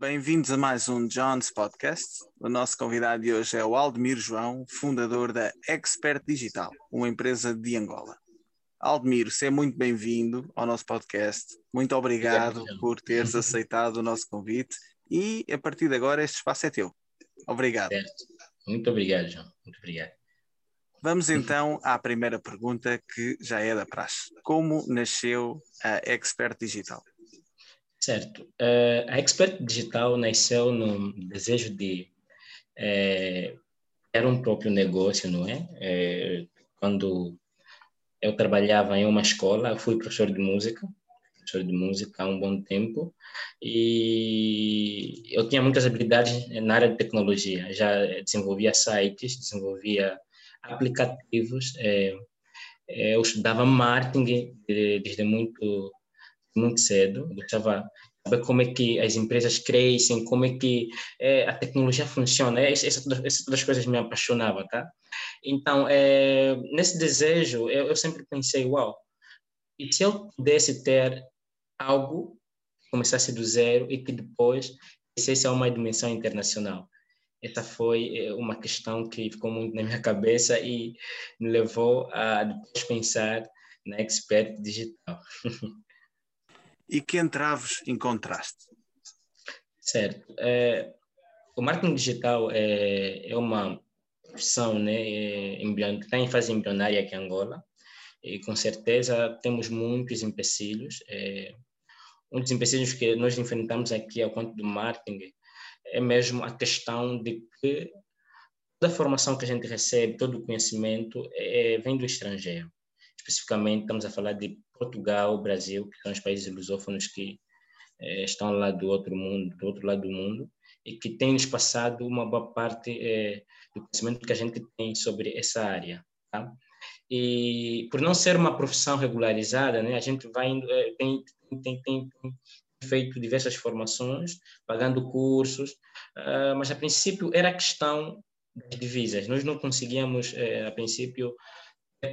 Bem-vindos a mais um John's Podcast. O nosso convidado de hoje é o Aldemir João, fundador da Expert Digital, uma empresa de Angola. Aldemiro, seja muito bem-vindo ao nosso podcast. Muito obrigado, obrigado por teres aceitado o nosso convite e a partir de agora este espaço é teu. Obrigado. Certo. Muito obrigado, João. Muito obrigado. Vamos então à primeira pergunta que já é da praxe. Como nasceu a Expert Digital? Certo. Uh, a Expert Digital nasceu no desejo de é, era um próprio negócio, não é? é? Quando eu trabalhava em uma escola, fui professor de música, professor de música há um bom tempo, e eu tinha muitas habilidades na área de tecnologia. Já desenvolvia sites, desenvolvia aplicativos, é, eu estudava marketing desde muito muito cedo, eu gostava saber como é que as empresas crescem, como é que é, a tecnologia funciona. Essas, essas duas coisas me apaixonavam, tá? Então, é, nesse desejo, eu, eu, sempre pensei, uau, e se eu pudesse ter algo que começasse do zero e que depois crescesse a uma dimensão internacional? Essa foi é, uma questão que ficou muito na minha cabeça e me levou a depois pensar na expert digital. e que entraves encontraste? Certo. É, o marketing digital é, é uma profissão né, é, que está em fase embrionária aqui em Angola e com certeza temos muitos empecilhos. É, um dos empecilhos que nós enfrentamos aqui ao conto do marketing é mesmo a questão de que toda a formação que a gente recebe, todo o conhecimento é, vem do estrangeiro. Especificamente, estamos a falar de Portugal, Brasil, que são os países lusófonos que eh, estão lá do outro mundo, do outro lado do mundo, e que têm nos passado uma boa parte eh, do conhecimento que a gente tem sobre essa área. Tá? E por não ser uma profissão regularizada, né, a gente vai eh, tem, tem, tem, tem, feito diversas formações, pagando cursos, uh, mas a princípio era questão das divisas. Nós não conseguíamos, a princípio,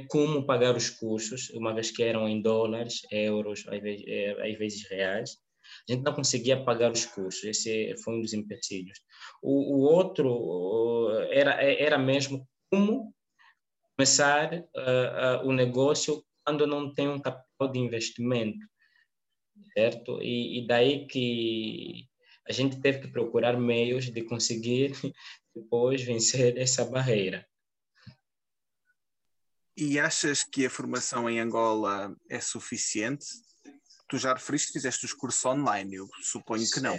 como pagar os cursos, uma vez que eram em dólares, euros, às vezes, é, às vezes reais. A gente não conseguia pagar os cursos, esse foi um dos empecilhos. O, o outro era, era mesmo como começar uh, uh, o negócio quando não tem um capital de investimento, certo? E, e daí que a gente teve que procurar meios de conseguir depois vencer essa barreira. E achas que a formação em Angola é suficiente? Tu já referiste, fizeste os cursos online, eu suponho que não.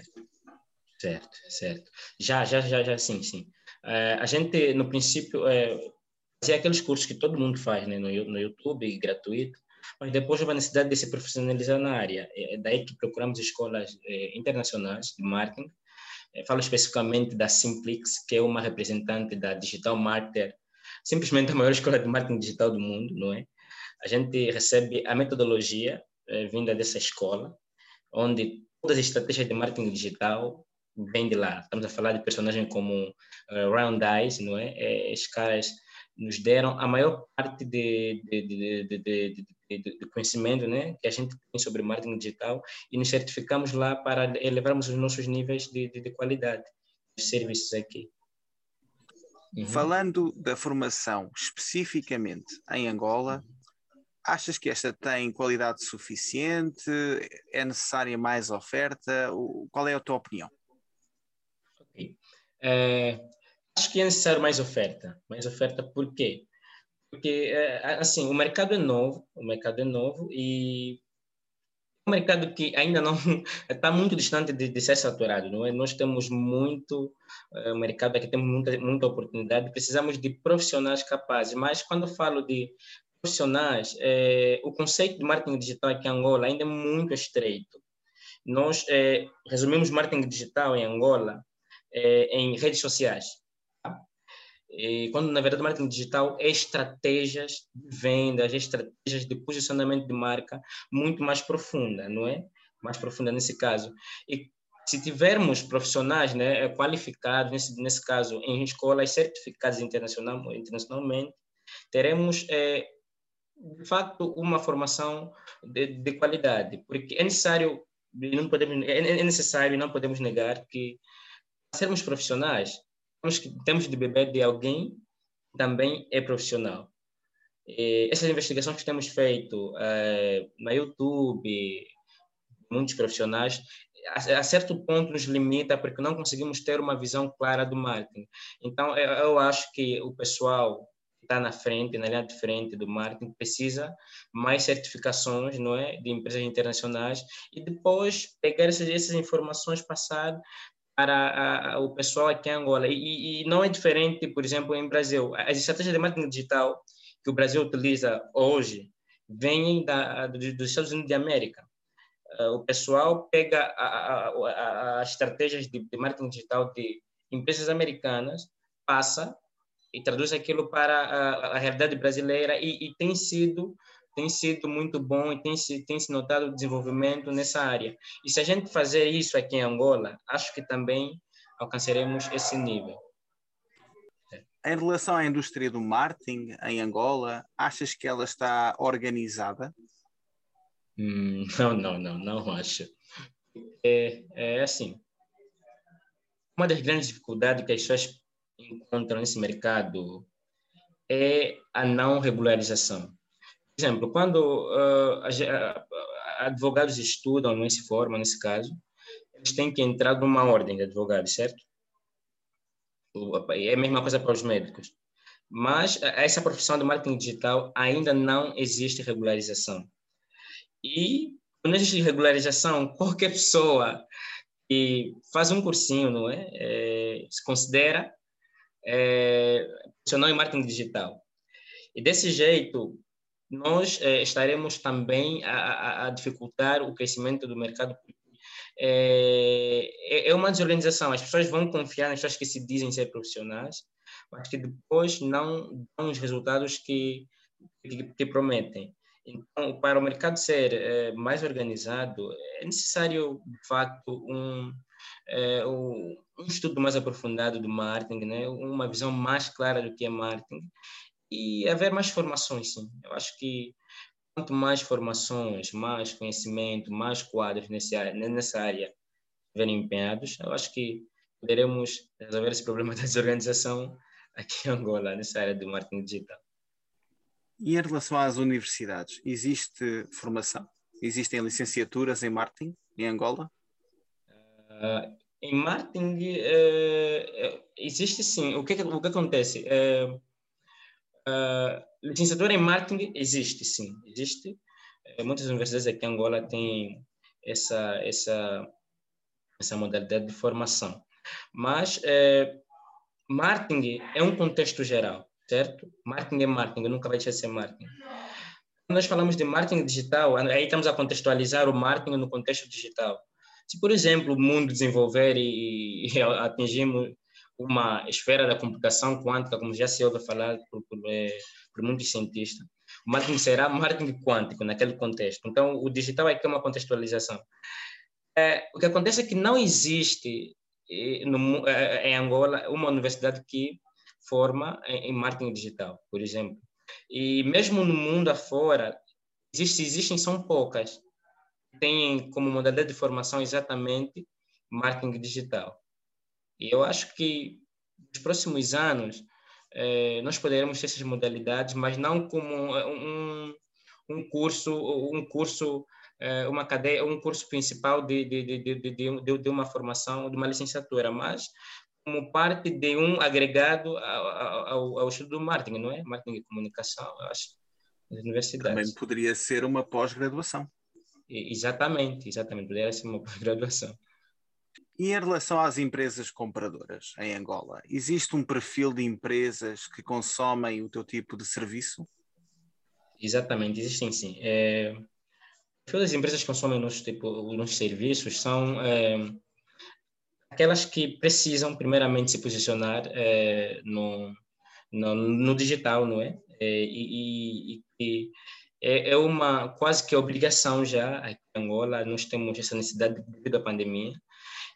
Certo, certo. Já, já, já, já, sim, sim. Uh, a gente, no princípio, é, fazia aqueles cursos que todo mundo faz né, no, no YouTube, gratuito, mas depois houve a necessidade de se profissionalizar na área. É daí que procuramos escolas é, internacionais de marketing. É, falo especificamente da Simplix, que é uma representante da Digital Marketer simplesmente a maior escola de marketing digital do mundo, não é? A gente recebe a metodologia é, vinda dessa escola, onde todas as estratégias de marketing digital vêm de lá. Estamos a falar de personagens como uh, Round Eyes, não é? é? Esses caras nos deram a maior parte de, de, de, de, conhecimento né, que a gente tem sobre marketing digital e nos certificamos lá para elevarmos os nossos níveis de qualidade dos serviços aqui. Uhum. Falando da formação especificamente em Angola, achas que esta tem qualidade suficiente? É necessária mais oferta? Qual é a tua opinião? Okay. É, acho que é necessário mais oferta. Mais oferta por quê? Porque, é, assim, o mercado é novo, o mercado é novo e um mercado que ainda não está muito distante de, de, ser saturado, não é? Nós temos muito uh, mercado aqui, temos muita, muita oportunidade, precisamos de profissionais capazes, mas quando falo de profissionais, é, o conceito de marketing digital aqui em Angola ainda é muito estreito. Nós é, resumimos marketing digital em Angola em redes sociais. E quando na verdade marketing digital é estratégias de vendas, é estratégias de posicionamento de marca muito mais profunda, não é? Mais profunda nesse caso. E se tivermos profissionais né, qualificados, nesse, nesse caso, em escolas certificadas internacional, internacionalmente, teremos, é, de fato, uma formação de, de qualidade, porque é necessário não podemos, é, é necessário, não podemos negar que sermos profissionais, temos, que, temos de beber de alguém que também é profissional. E essas investigações que temos feito é, na YouTube, muitos profissionais, a, a, certo ponto nos limita porque não conseguimos ter uma visão clara do marketing. Então, eu, eu acho que o pessoal está na frente, na linha de frente do marketing, precisa mais certificações, não é, de empresas internacionais e depois pegar essas, essas informações, passar para a, o pessoal aqui em Angola. E, e, não é diferente, por exemplo, em Brasil. As estratégias de marketing digital que o Brasil utiliza hoje vêm da, dos Estados Unidos de América. Uh, o pessoal pega as estratégias de, de marketing digital de empresas americanas, passa e traduz aquilo para a, a realidade brasileira e, e, tem sido tem sido muito bom e tem se tem se notado desenvolvimento nessa área. E se a gente fazer isso aqui em Angola, acho que também alcançaremos esse nível. Em relação à indústria do marketing em Angola, achas que ela está organizada? Hum, não, não, não, não acho. É, é assim. Uma das grandes dificuldades que as pessoas encontram nesse mercado é a não regularização. Exemplo, quando uh, advogados estudam, não se formam nesse caso, eles têm que entrar numa ordem de advogados, certo? É a mesma coisa para os médicos. Mas essa profissão de marketing digital ainda não existe regularização. E quando existe regularização, qualquer pessoa que faz um cursinho, não é? é se considera é, profissional em marketing digital. E desse jeito, nós é, estaremos também a, a, a, dificultar o crescimento do mercado. É, é, é uma desorganização. As pessoas vão confiar nas pessoas que se dizem ser profissionais, mas que depois não dão os resultados que, que, que prometem. Então, para o mercado ser é, mais organizado, é necessário, de facto, um, um estudo mais aprofundado do marketing, né? uma visão mais clara do que é marketing e haver mais formações, sim. Eu acho que quanto mais formações, mais conhecimento, mais quadros nessa área, nessa área estiverem empenhados, eu acho que poderemos resolver esse problema da desorganização aqui em Angola, nessa área do marketing digital. E em relação às universidades, existe formação? Existem licenciaturas em marketing em Angola? Uh, em marketing uh, existe sim. O que, o que acontece? Uh, licenciatura em marketing existe sim, existe. muitas universidades aqui em Angola têm essa essa essa modalidade de formação. Mas marketing é um contexto geral certo? Marketing é marketing, nunca vai deixar de ser marketing. Quando nós falamos de marketing digital, aí estamos a contextualizar o marketing no contexto digital. Se, por exemplo, o mundo desenvolver e, e atingirmos uma esfera da computação quântica, como já se ouve falar por, por, é, por muitos cientistas, o marketing será marketing quântico naquele contexto. Então, o digital aqui é uma contextualização. É, o que acontece é que não existe eh, no, é, em Angola uma universidade que forma em, marketing digital, por exemplo. E mesmo no mundo afora, existe, existem, são poucas, têm como modalidade de formação exatamente marketing digital. E eu acho que nos próximos anos eh, nós poderemos ter essas modalidades, mas não como um, um curso, um curso, eh, uma cadeia, um curso principal de, de, de, de, de, de uma formação, de uma licenciatura, mas como parte de um agregado ao, ao, ao estudo do marketing, não é? Marketing e comunicação, eu acho, nas universidades. Também poderia ser uma pós-graduação. Exatamente, exatamente, poderia ser uma pós-graduação. E em relação às empresas compradoras em Angola, existe um perfil de empresas que consomem o teu tipo de serviço? Exatamente, existem sim. É, o perfil das empresas que consomem nossos, tipo, nossos serviços são é, aquelas que precisam primeiramente se posicionar é, no, no, no, digital, não é? é e, e, e é, é, uma quase que obrigação já aqui em Angola, nós temos essa necessidade devido à pandemia.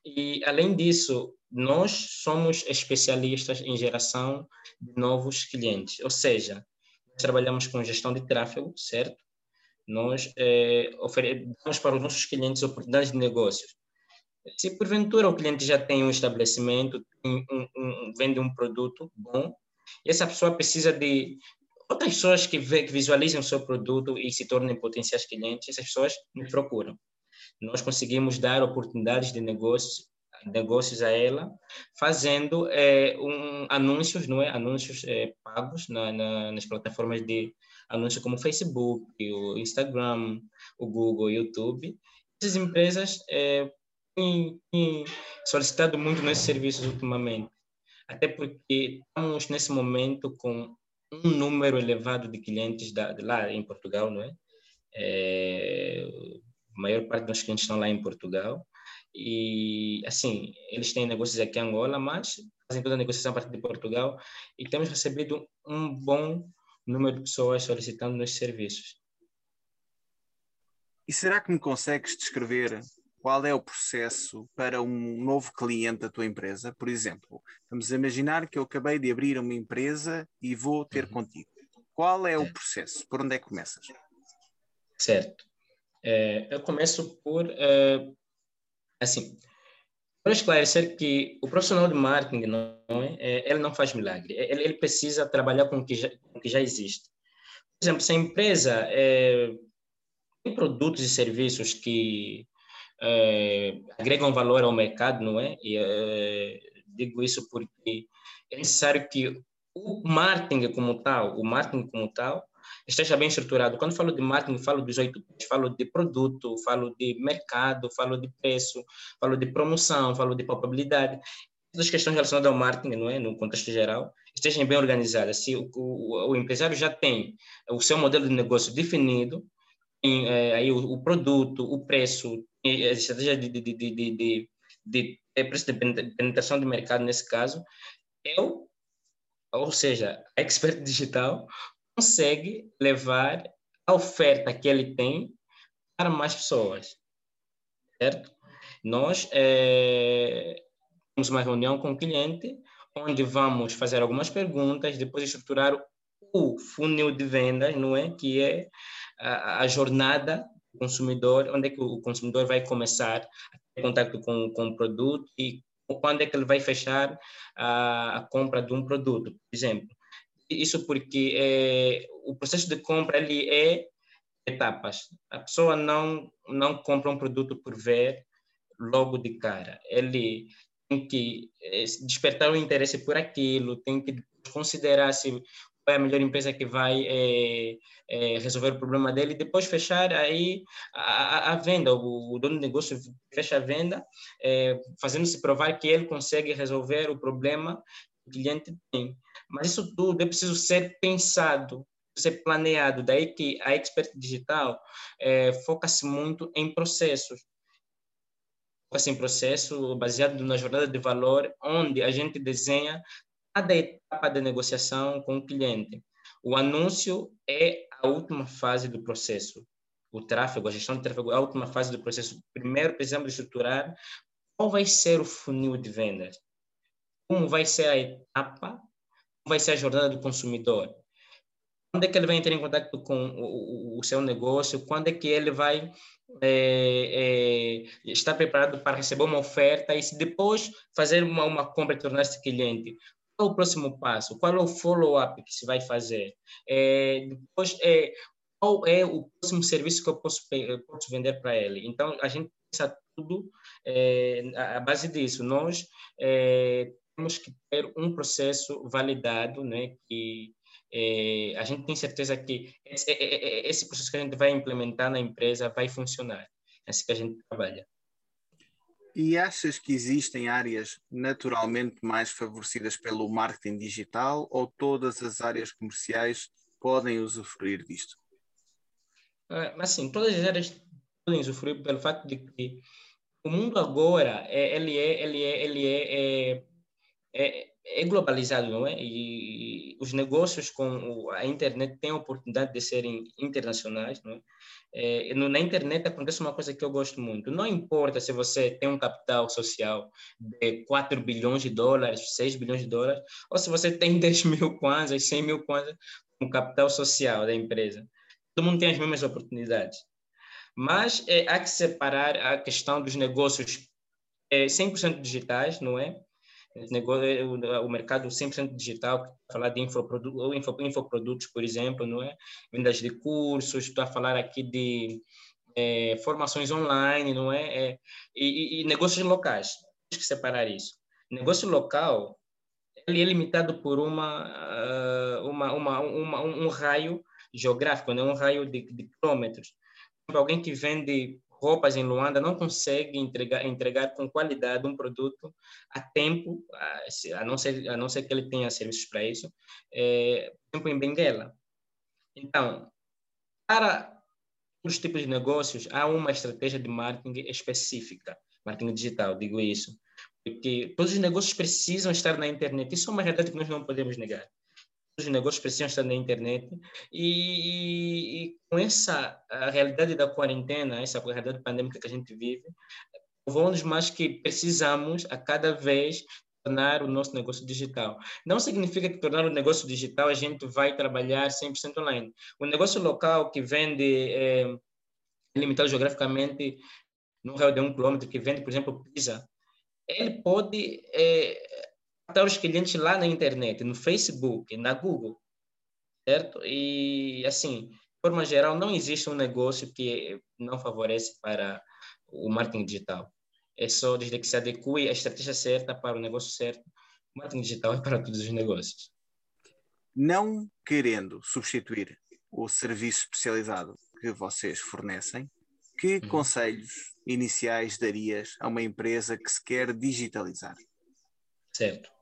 E, além disso, nós somos especialistas em geração de novos clientes, ou seja, trabalhamos com gestão de tráfego, certo? Nós é, oferecemos para os nossos clientes oportunidades de negócios. Se porventura o cliente já tem um estabelecimento, um, um, vende um produto bom, e essa pessoa precisa de outras pessoas que, que visualizem o seu produto e se tornem potenciais clientes, essas pessoas nos procuram. Nós conseguimos dar oportunidades de negócios negócios a ela, fazendo é, um, anúncios, não é? Anúncios é, pagos na, na, nas plataformas de anúncios como o Facebook, o Instagram, o Google, o YouTube. Essas empresas é, têm, têm solicitado muito nesses serviços ultimamente, até porque estamos nesse momento com um número elevado de clientes da, de lá em Portugal, não é? é a maior parte dos clientes estão lá em Portugal e, assim, eles têm negócios aqui em Angola, mas fazem toda a negociação a partir de Portugal e temos recebido um bom número de pessoas solicitando nos serviços. E será que me consegues descrever qual é o processo para um novo cliente da tua empresa? Por exemplo, vamos imaginar que eu acabei de abrir uma empresa e vou ter uhum. contigo. Qual é o processo? Por onde é que começas? Certo. É, eu começo por é, assim, para esclarecer que o profissional de marketing não é, é ele não faz milagre, ele, ele precisa trabalhar com o que já, o que já existe. Por exemplo, se a empresa é, tem produtos e serviços que é, agregam valor ao mercado, não é? E é, digo isso porque é necessário que o marketing como tal, o marketing como tal, esteja bem estruturado. Quando falo de marketing, falo dos oito falo de produto, falo de mercado, falo de preço, falo de promoção, falo de probabilidade. Todas as questões relacionadas ao marketing, não é? no contexto geral, estejam bem organizadas. Se o, o, o empresário já tem o seu modelo de negócio definido, tem é, aí o, o, produto, o preço, a estratégia de, de, de, de, de, de, de preço de penetração de mercado nesse caso, eu, ou seja, expert digital consegue levar a oferta que ele tem para mais pessoas, certo? Nós é, temos uma reunião com o cliente, onde vamos fazer algumas perguntas, depois estruturar o funil de vendas, não é? Que é a, a jornada do consumidor, onde é que o consumidor vai começar a ter contato com, com o produto e quando é que ele vai fechar a, a compra de um produto, por exemplo. Isso porque é, o processo de compra ele é etapas. A pessoa não não compra um produto por ver logo de cara. Ele tem que é, despertar o interesse por aquilo, tem que considerar se é a melhor empresa que vai é, é, resolver o problema dele e depois fechar aí a, a, a venda. O, o, dono do negócio fecha a venda, é, fazendo-se provar que ele consegue resolver o problema cliente tem. Mas isso tudo é preciso ser pensado, ser planeado. Daí que a Expert Digital é, foca-se muito em processos. Foca-se em processo baseado na jornada de valor, onde a gente desenha cada etapa da negociação com o cliente. O anúncio é a última fase do processo. O tráfego, a gestão de tráfego é a última fase do processo. Primeiro, precisamos estruturar qual vai ser o funil de vendas. Como vai ser a etapa vai ser a jornada do consumidor? Quando é que ele vai entrar em contato com o, o seu negócio? Quando é que ele vai é, é, estar preparado para receber uma oferta e se depois fazer uma, uma compra e tornar-se cliente? Qual é o próximo passo? Qual é o follow-up que se vai fazer? É, depois, é, qual é o próximo serviço que eu posso, eu posso vender para ele? Então, a gente pensa tudo é, à base disso. Nós é, temos que ter um processo validado, né, que é, a gente tem certeza que esse, esse, processo que a gente vai implementar na empresa vai funcionar. É assim que a gente trabalha. E achas que existem áreas naturalmente mais favorecidas pelo marketing digital ou todas as áreas comerciais podem usufruir disto? Mas sim, todas as áreas podem usufruir pelo fato de que o mundo agora é, ele é ele é ele é, é é, é globalizado, não é? E, os negócios com a internet têm a oportunidade de serem internacionais, não é? é? Na internet acontece uma coisa que eu gosto muito. Não importa se você tem um capital social de 4 bilhões de dólares, 6 bilhões de dólares, ou se você tem 10 mil kwanzas, 100 mil kwanzas, um capital social da empresa. todo mundo tem as mesmas oportunidades. Mas é, há que separar a questão dos negócios é, 100% digitais, não é? O, o mercado 100% digital, falar de infoprodutos, info, infoprodutos, por exemplo, não é? Vendas de cursos, estou a falar aqui de é, formações online, não é? é e, e, negócios locais. Temos que separar isso. Negócio local, ele é limitado por uma, ah, uma, uma, uma um, um raio geográfico, né? um raio de, de quilômetros. Alguém que vende roupas em Luanda não consegue entregar, entregar com qualidade um produto a tempo, a, não ser, a não ser que ele tenha serviços para isso, é, tempo em Benguela. Então, para os tipos de negócios, há uma estratégia de marketing específica, marketing digital, digo isso, porque todos os negócios precisam estar na internet. Isso é uma realidade que nós não podemos negar os negócios precisam estar na internet e, e com essa realidade da quarentena, essa realidade pandêmica que a gente vive, provou-nos mais que precisamos a cada vez tornar o nosso negócio digital. Não significa que tornar o negócio digital a gente vai trabalhar 100% online. O negócio local que vende é, limitado geograficamente no raio de um quilômetro, que vende, por exemplo, pizza, ele pode é, captar os clientes lá na internet, no Facebook, na Google, certo? E, assim, de forma geral, não existe um negócio que não favorece para o marketing digital. É só desde que se adeque a estratégia certa para o negócio certo. O marketing digital é para todos os negócios. Não querendo substituir o serviço especializado que vocês fornecem, que uhum. conselhos iniciais darias a uma empresa que se quer digitalizar? Certo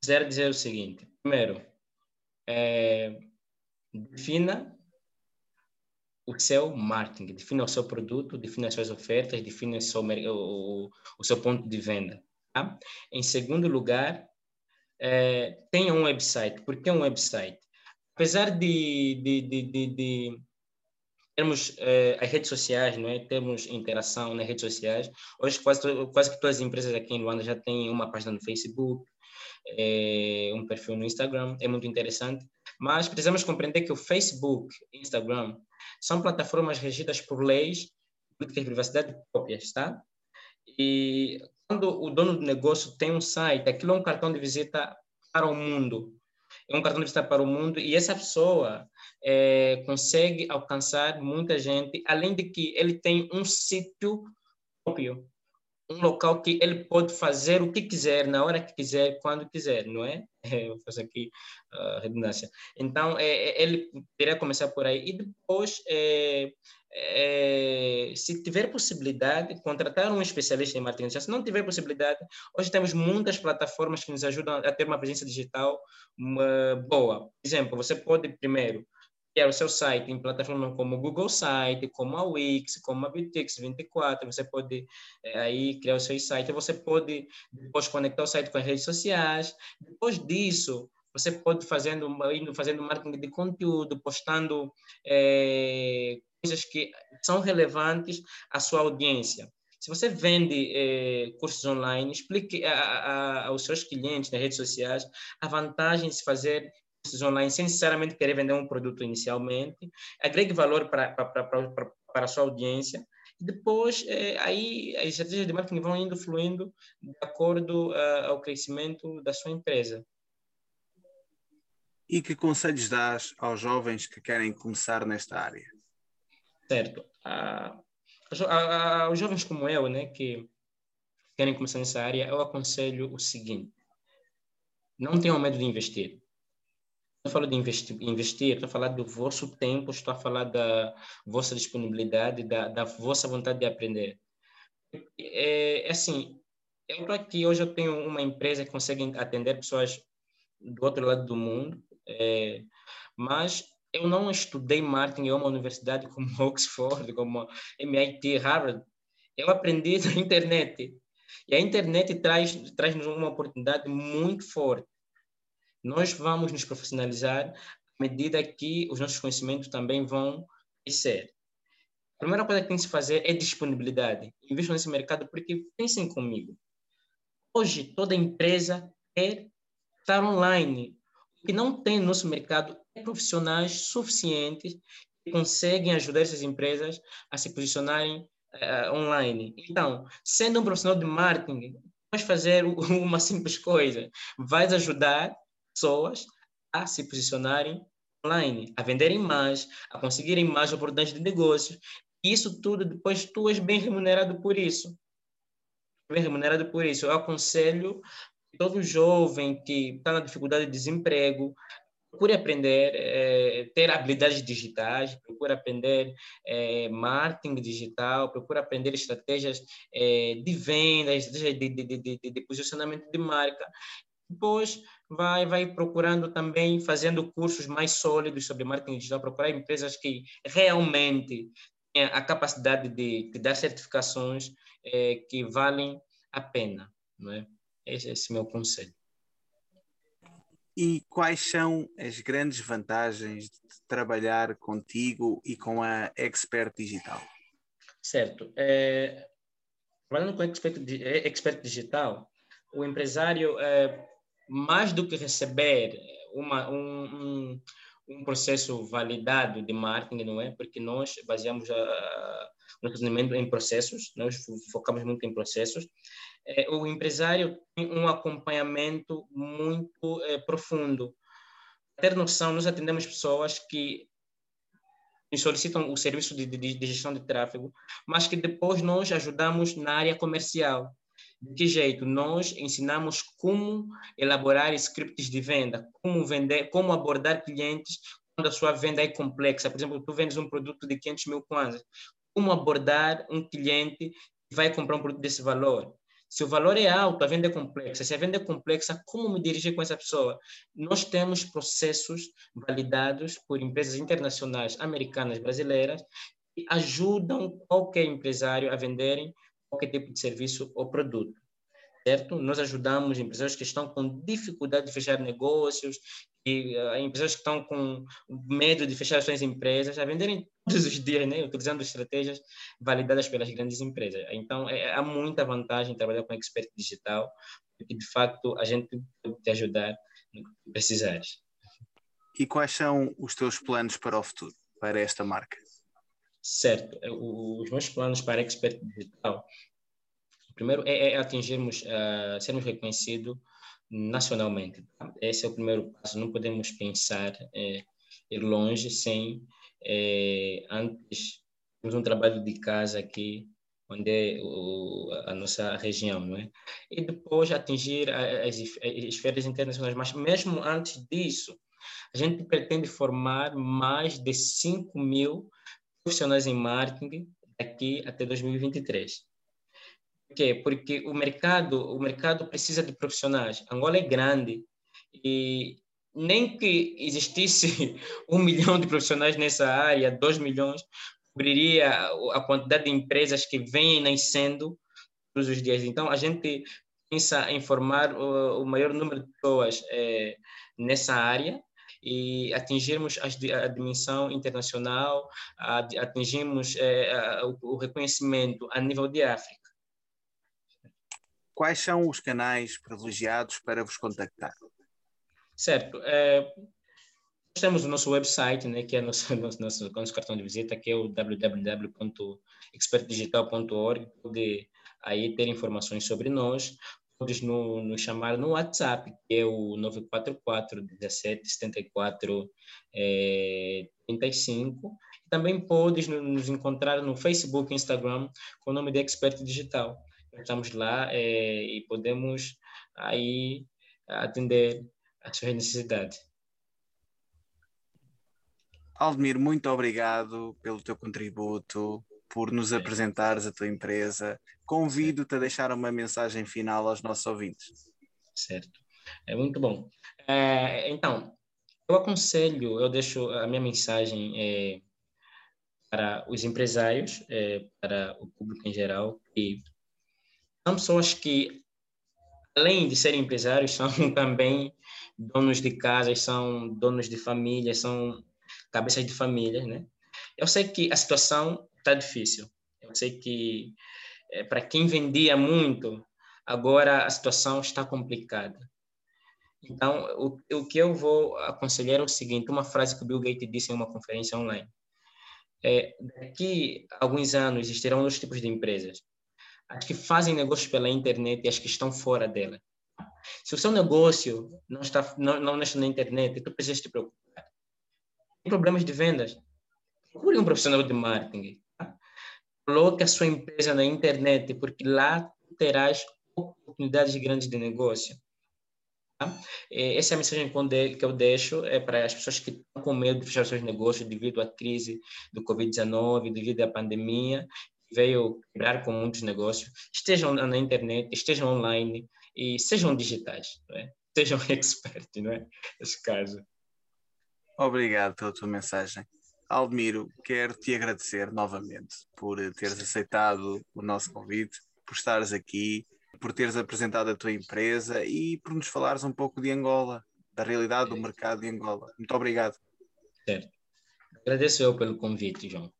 quiser dizer o seguinte: primeiro, é, defina o seu marketing, defina o seu produto, defina as suas ofertas, defina o seu, o, o seu ponto de venda. Tá? Em segundo lugar, é, tenha um website. Por que um website? Apesar de, de, de, de, de termos é, as redes sociais, não é? Temos interação nas redes sociais. Hoje quase, quase que todas as empresas aqui em Luanda já têm uma página no Facebook, é, um perfil no Instagram, é muito interessante. Mas precisamos compreender que o Facebook e Instagram são plataformas regidas por leis políticas de privacidade próprias, tá? E quando o dono do negócio tem um site, aquilo é um cartão de visita para o mundo. É um cartão de visita para o mundo e essa pessoa é, consegue alcançar muita gente, além de que ele tem um sítio próprio um local que ele pode fazer o que quiser, na hora que quiser, quando quiser, não é? vou fazer aqui a uh, redundância. Então, é, é, ele deveria começar por aí. E depois, é, é, se tiver possibilidade, contratar um especialista em marketing. Se não tiver possibilidade, hoje temos muitas plataformas que nos ajudam a ter uma presença digital uma, boa. Por exemplo, você pode, primeiro, criar o seu site em plataformas como o Google Site, como a Wix, como a Bitix 24, você pode é, aí criar o seu site, você pode depois conectar o site com as redes sociais, depois disso você pode fazendo indo fazendo marketing de conteúdo, postando é, coisas que são relevantes à sua audiência. Se você vende eh, cursos online, explique a, a, aos seus clientes nas redes sociais a vantagem de se fazer online sem necessariamente querer vender um produto inicialmente, agregue valor para, para, a sua audiência e depois é, aí as estratégias de marketing vão indo fluindo de acordo uh, ao crescimento da sua empresa. E que conselhos dás aos jovens que querem começar nesta área? Certo. Aos jovens como eu, né, que querem começar nessa área, eu aconselho o seguinte: não tenham medo de investir eu falo de investir, estou a falar do vosso tempo, estou a falar da vossa disponibilidade, da, da vossa vontade de aprender. É, é assim, eu estou aqui, hoje eu tenho uma empresa que consegue atender pessoas do outro lado do mundo, é, mas eu não estudei marketing em uma universidade como Oxford, como MIT, Harvard. Eu aprendi na internet. E a internet traz, traz uma oportunidade muito forte nós vamos nos profissionalizar à medida que os nossos conhecimentos também vão crescer. A primeira coisa que tem que se fazer é disponibilidade. Investam nesse mercado porque pensem comigo. Hoje, toda empresa quer estar online. O que não tem no nosso mercado é profissionais suficientes que conseguem ajudar essas empresas a se posicionarem uh, online. Então, sendo um profissional de marketing, vais fazer uma simples coisa, vais ajudar pessoas a se posicionarem online, a venderem mais, a conseguirem mais oportunidades de negócios. Isso tudo, depois tu és bem remunerado por isso. Bem remunerado por isso. Eu aconselho todo jovem que está na dificuldade de desemprego, procure aprender, é, ter habilidades digitais, procure aprender é, marketing digital, procure aprender estratégias é, de vendas, de, de, de, de, posicionamento de marca. Depois vai, vai procurando também, fazendo cursos mais sólidos sobre marketing digital, procurar empresas que realmente têm a capacidade de, de dar certificações que valem a pena. Não é? Esse, é o meu conselho. E quais são as grandes vantagens de trabalhar contigo e com a Expert Digital? Certo. É, trabalhando com Expert, é, Expert Digital, o empresário, é, mais do que receber uma, um, um, um, processo validado de marketing, não é? Porque nós baseamos a, nosso treinamento em processos, nós focamos muito em processos é, o empresário tem um acompanhamento muito é, profundo. Ter noção, nós atendemos pessoas que solicitam o serviço de, de, de, gestão de tráfego, mas que depois nós ajudamos na área comercial. De que jeito? Nós ensinamos como elaborar scripts de venda, como vender, como abordar clientes quando a sua venda é complexa. Por exemplo, tu vendes um produto de 500 mil kwanzas, como abordar um cliente que vai comprar um produto desse valor. Se o valor é alto, a venda é complexa. Se a venda é complexa, como me dirigir com essa pessoa? Nós temos processos validados por empresas internacionais, americanas, brasileiras, que ajudam qualquer empresário a venderem qualquer tipo de serviço ou produto certo? Nós ajudamos empresários que estão com dificuldade de fechar negócios, e uh, empresários que estão com medo de fechar suas empresas a venderem todos os dias, né? utilizando estratégias validadas pelas grandes empresas. Então, é, há muita vantagem em trabalhar com expert digital, porque de facto a gente pode te ajudar no que precisares. E quais são os teus planos para o futuro, para esta marca? Certo, os meus planos para expert digital Primeiro é, é atingirmos, uh, sermos reconhecidos nacionalmente. Tá? Esse é o primeiro passo. Não podemos pensar é, ir longe sem é, antes temos um trabalho de casa aqui onde é o, a nossa região, não é? E depois atingir as, as esferas internacionais. Mas mesmo antes disso, a gente pretende formar mais de 5 mil profissionais em marketing daqui até 2023. Por quê? Porque o mercado, o mercado precisa de profissionais. Angola é grande e nem que existisse um milhão de profissionais nessa área, dois milhões, cobriria a quantidade de empresas que vêm nascendo todos os dias. Então, a gente pensa em formar o, maior número de pessoas é, nessa área e atingirmos a, dimensão internacional, atingirmos é, o reconhecimento a nível de África quais são os canais privilegiados para vos contactar? Certo. É, nós temos o nosso website, né, que é nosso, nosso, nosso, nosso cartão de visita, que é o www.expertdigital.org. Pode aí ter informações sobre nós. Podes nos no chamar no WhatsApp, que é o 944 17 74 é, 35. Também podes nos encontrar no Facebook e Instagram com o nome de Expert Digital estamos lá é, e podemos aí atender às suas necessidades. Aldemir, muito obrigado pelo teu contributo, por nos apresentares a tua empresa. Convido-te a deixar uma mensagem final aos nossos ouvintes. Certo. É muito bom. É, então, eu aconselho, eu deixo a minha mensagem é, para os empresários, é, para o público em geral, que são pessoas que, além de serem empresários, são também donos de casas, são donos de família, são cabeças de família, né? Eu sei que a situação está difícil. Eu sei que é, para quem vendia muito, agora a situação está complicada. Então, o, o que eu vou aconselhar é o seguinte: uma frase que o Bill Gates disse em uma conferência online. é, daqui a alguns anos existirão dois tipos de empresas. As que fazem negócios pela internet e as que estão fora dela. Se o seu negócio não está, não, não está na internet, tu precisas te preocupar. Tem problemas de vendas? Procure um profissional de marketing. Coloque a sua empresa na internet, porque lá terás oportunidades grandes de negócio. Tá? Essa é a mensagem que eu deixo é para as pessoas que estão com medo de fechar seus negócios devido à crise do Covid-19, devido à pandemia, que veio quebrar com muitos negócios. Estejam na internet, estejam online e sejam digitais, é? sejam experts, não é? Nesse caso. Obrigado pela tua mensagem. Aldemiro, quero te agradecer novamente por teres aceitado o nosso convite, por estares aqui por teres apresentado a tua empresa e por nos falares um pouco de Angola, da realidade do mercado de Angola. Muito obrigado. Certo. Agradeço eu pelo convite, João.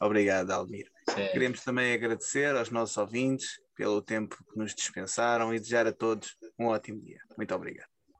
Obrigado, Almir. Queremos também agradecer aos nossos ouvintes pelo tempo que nos dispensaram e desejar a todos um ótimo dia. Muito obrigado.